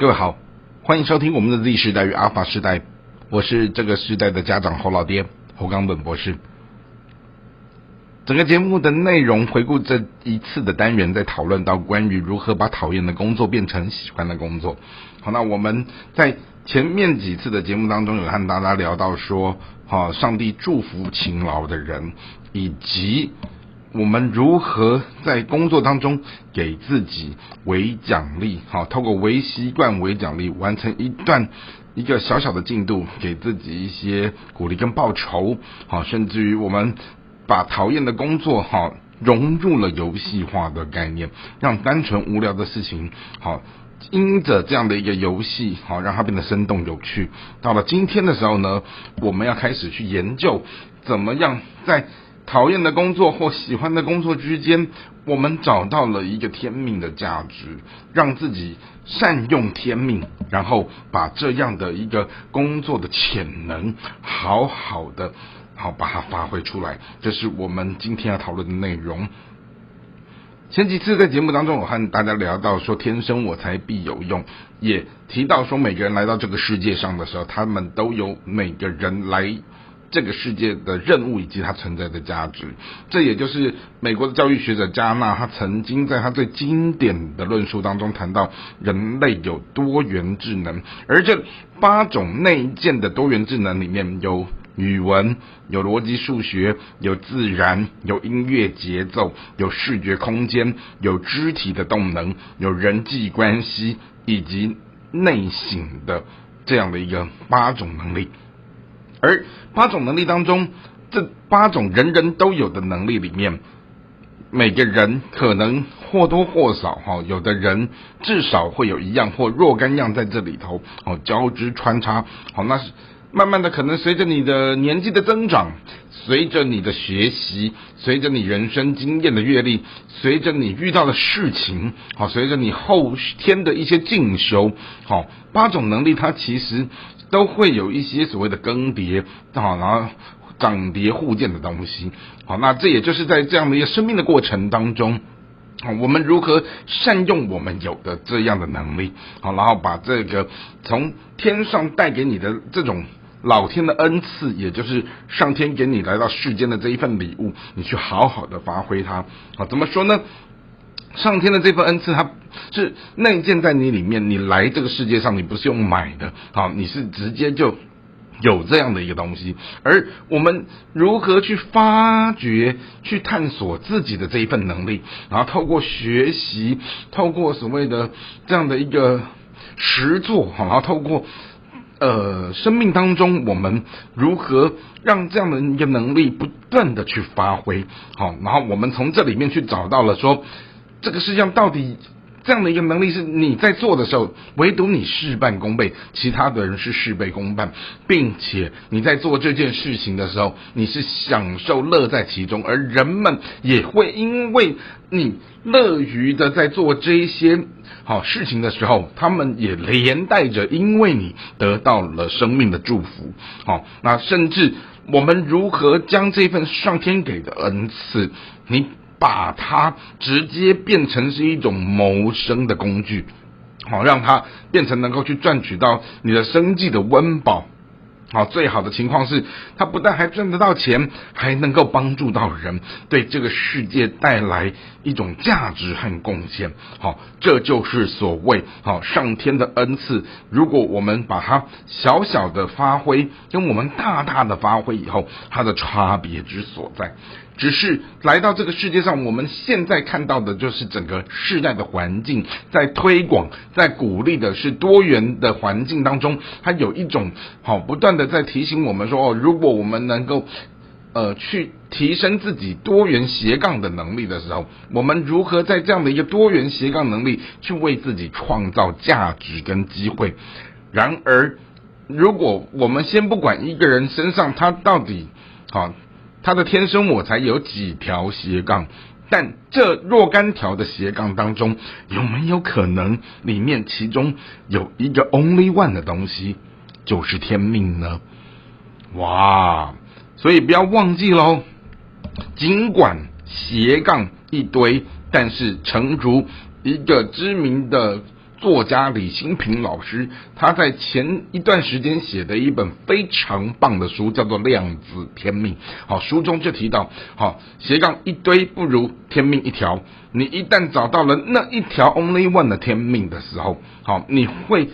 各位好，欢迎收听我们的 Z 时代与阿法时代，我是这个时代的家长侯老爹侯冈本博士。整个节目的内容回顾这一次的单元，在讨论到关于如何把讨厌的工作变成喜欢的工作。好，那我们在前面几次的节目当中，有和大家聊到说，好，上帝祝福勤劳的人，以及。我们如何在工作当中给自己为奖励？好，透过微习惯为奖励，完成一段一个小小的进度，给自己一些鼓励跟报酬。好，甚至于我们把讨厌的工作，好融入了游戏化的概念，让单纯无聊的事情，好因着这样的一个游戏，好让它变得生动有趣。到了今天的时候呢，我们要开始去研究怎么样在。讨厌的工作或喜欢的工作之间，我们找到了一个天命的价值，让自己善用天命，然后把这样的一个工作的潜能，好好的好把它发挥出来。这是我们今天要讨论的内容。前几次在节目当中，我和大家聊到说，天生我材必有用，也提到说，每个人来到这个世界上的时候，他们都有每个人来。这个世界的任务以及它存在的价值，这也就是美国的教育学者加纳他曾经在他最经典的论述当中谈到，人类有多元智能，而这八种内建的多元智能里面有语文、有逻辑数学、有自然、有音乐节奏、有视觉空间、有肢体的动能、有人际关系以及内省的这样的一个八种能力。而八种能力当中，这八种人人都有的能力里面，每个人可能或多或少哈，有的人至少会有一样或若干样在这里头哦交织穿插。好，那是慢慢的可能随着你的年纪的增长，随着你的学习，随着你人生经验的阅历，随着你遇到的事情，好，随着你后天的一些进修，好，八种能力它其实。都会有一些所谓的更迭，好，然后涨跌互见的东西，好，那这也就是在这样的一个生命的过程当中，好，我们如何善用我们有的这样的能力，好，然后把这个从天上带给你的这种老天的恩赐，也就是上天给你来到世间的这一份礼物，你去好好的发挥它，好，怎么说呢？上天的这份恩赐，它是内建在你里面。你来这个世界上，你不是用买的，好，你是直接就有这样的一个东西。而我们如何去发掘、去探索自己的这一份能力，然后透过学习，透过所谓的这样的一个实作，然后透过呃生命当中，我们如何让这样的一个能力不断的去发挥，好，然后我们从这里面去找到了说。这个世界上到底这样的一个能力是你在做的时候，唯独你事半功倍，其他的人是事倍功半，并且你在做这件事情的时候，你是享受乐在其中，而人们也会因为你乐于的在做这些好事情的时候，他们也连带着因为你得到了生命的祝福。好，那甚至我们如何将这份上天给的恩赐，你。把它直接变成是一种谋生的工具，好，让它变成能够去赚取到你的生计的温饱。好，最好的情况是，他不但还赚得到钱，还能够帮助到人，对这个世界带来一种价值和贡献。好，这就是所谓好上天的恩赐。如果我们把它小小的发挥，跟我们大大的发挥以后，它的差别之所在。只是来到这个世界上，我们现在看到的就是整个世代的环境在推广、在鼓励的是多元的环境当中，它有一种好不断在提醒我们说：哦，如果我们能够呃去提升自己多元斜杠的能力的时候，我们如何在这样的一个多元斜杠能力去为自己创造价值跟机会？然而，如果我们先不管一个人身上他到底好。他的天生我才有几条斜杠，但这若干条的斜杠当中，有没有可能里面其中有一个 only one 的东西，就是天命呢？哇！所以不要忘记喽。尽管斜杠一堆，但是诚如一个知名的作家李新平老师，他在前一段时间写的一本非常棒的书，叫做《量子天命》。好，书中就提到，好斜杠一堆不如天命一条。你一旦找到了那一条 only one 的天命的时候，好，你会。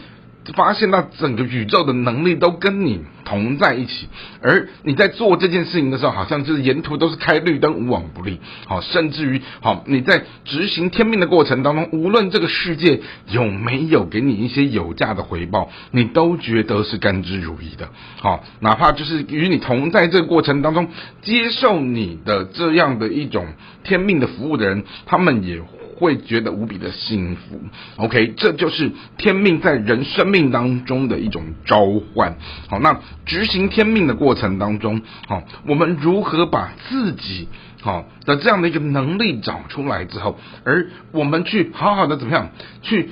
发现到整个宇宙的能力都跟你同在一起，而你在做这件事情的时候，好像就是沿途都是开绿灯，无往不利。好，甚至于好，你在执行天命的过程当中，无论这个世界有没有给你一些有价的回报，你都觉得是甘之如饴的。好，哪怕就是与你同在这个过程当中，接受你的这样的一种天命的服务的人，他们也。会觉得无比的幸福，OK，这就是天命在人生命当中的一种召唤。好，那执行天命的过程当中，好，我们如何把自己好的这样的一个能力找出来之后，而我们去好好的怎么样去？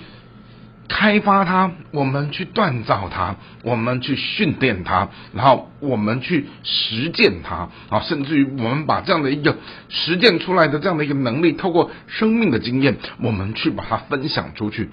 开发它，我们去锻造它，我们去训练它，然后我们去实践它，啊，甚至于我们把这样的一个实践出来的这样的一个能力，透过生命的经验，我们去把它分享出去。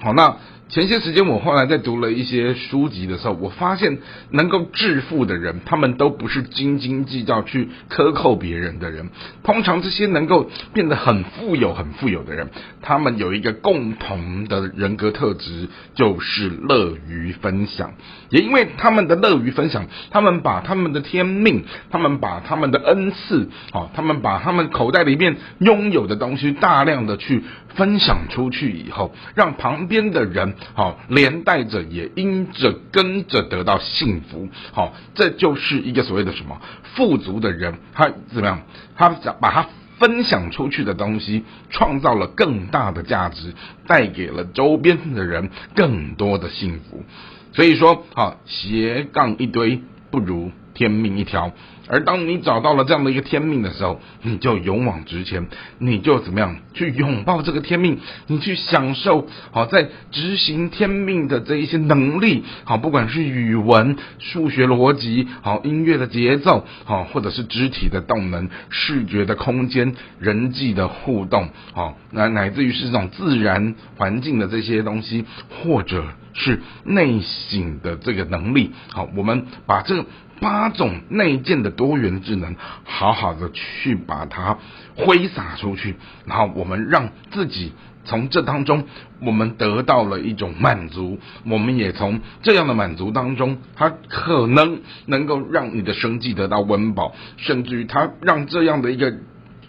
好，那。前些时间，我后来在读了一些书籍的时候，我发现能够致富的人，他们都不是斤斤计较去克扣别人的人。通常这些能够变得很富有、很富有的人，他们有一个共同的人格特质，就是乐于分享。也因为他们的乐于分享，他们把他们的天命，他们把他们的恩赐，好，他们把他们口袋里面拥有的东西，大量的去分享出去以后，让旁边的人。好，连带着也因着跟着得到幸福。好，这就是一个所谓的什么富足的人，他怎么样？他想把他分享出去的东西，创造了更大的价值，带给了周边的人更多的幸福。所以说，好斜杠一堆不如天命一条。而当你找到了这样的一个天命的时候，你就勇往直前，你就怎么样去拥抱这个天命，你去享受好在执行天命的这一些能力，好不管是语文、数学逻辑，好音乐的节奏，好或者是肢体的动能、视觉的空间、人际的互动，好乃乃至于是这种自然环境的这些东西，或者是内省的这个能力，好，我们把这。八种内建的多元智能，好好的去把它挥洒出去，然后我们让自己从这当中，我们得到了一种满足，我们也从这样的满足当中，它可能能够让你的生计得到温饱，甚至于它让这样的一个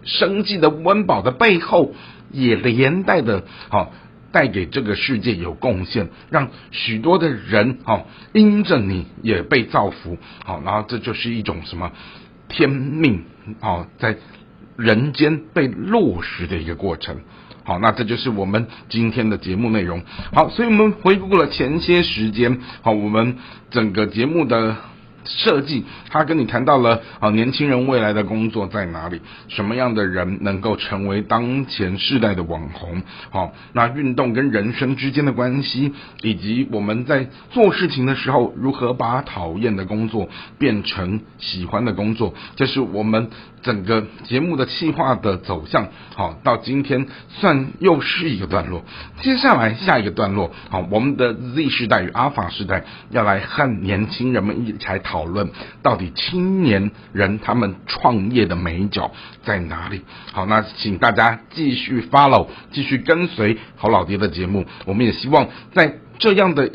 生计的温饱的背后，也连带的，好。带给这个世界有贡献，让许多的人哈因着你也被造福，好，然后这就是一种什么天命好在人间被落实的一个过程，好，那这就是我们今天的节目内容，好，所以我们回顾了前些时间，好，我们整个节目的。设计，他跟你谈到了啊，年轻人未来的工作在哪里？什么样的人能够成为当前世代的网红？好，那运动跟人生之间的关系，以及我们在做事情的时候，如何把讨厌的工作变成喜欢的工作？这是我们整个节目的企划的走向。好，到今天算又是一个段落。接下来下一个段落，好，我们的 Z 时代与阿法时代要来和年轻人们一起来讨。论到底青年人他们创业的美角在哪里？好，那请大家继续 follow，继续跟随好老爹的节目。我们也希望在这样的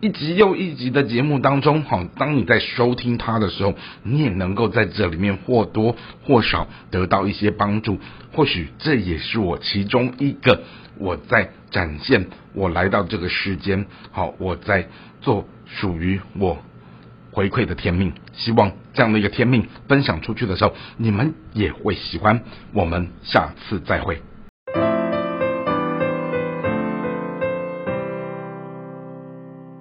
一集又一集的节目当中，好，当你在收听它的时候，你也能够在这里面或多或少得到一些帮助。或许这也是我其中一个我在展现我来到这个世间，好，我在做属于我。回馈的天命，希望这样的一个天命分享出去的时候，你们也会喜欢。我们下次再会。